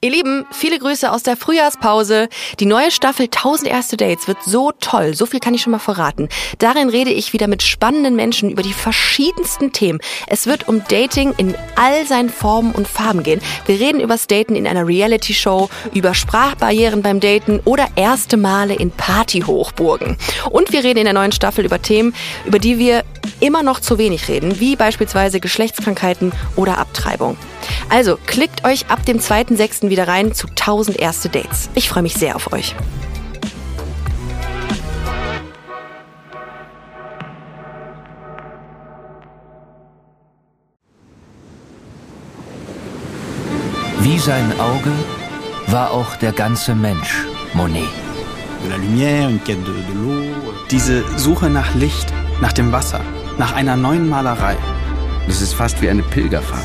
Ihr Lieben, viele Grüße aus der Frühjahrspause. Die neue Staffel 1000 erste Dates wird so toll, so viel kann ich schon mal verraten. Darin rede ich wieder mit spannenden Menschen über die verschiedensten Themen. Es wird um Dating in all seinen Formen und Farben gehen. Wir reden übers Daten in einer Reality-Show, über Sprachbarrieren beim Daten oder erste Male in Partyhochburgen. Und wir reden in der neuen Staffel über Themen, über die wir immer noch zu wenig reden, wie beispielsweise Geschlechtskrankheiten oder Abtreibung. Also klickt euch ab dem 2.6. wieder rein zu 1000 erste Dates. Ich freue mich sehr auf euch. Wie sein Auge war auch der ganze Mensch Monet. Diese Suche nach Licht, nach dem Wasser, nach einer neuen Malerei. Das ist fast wie eine Pilgerfahrt.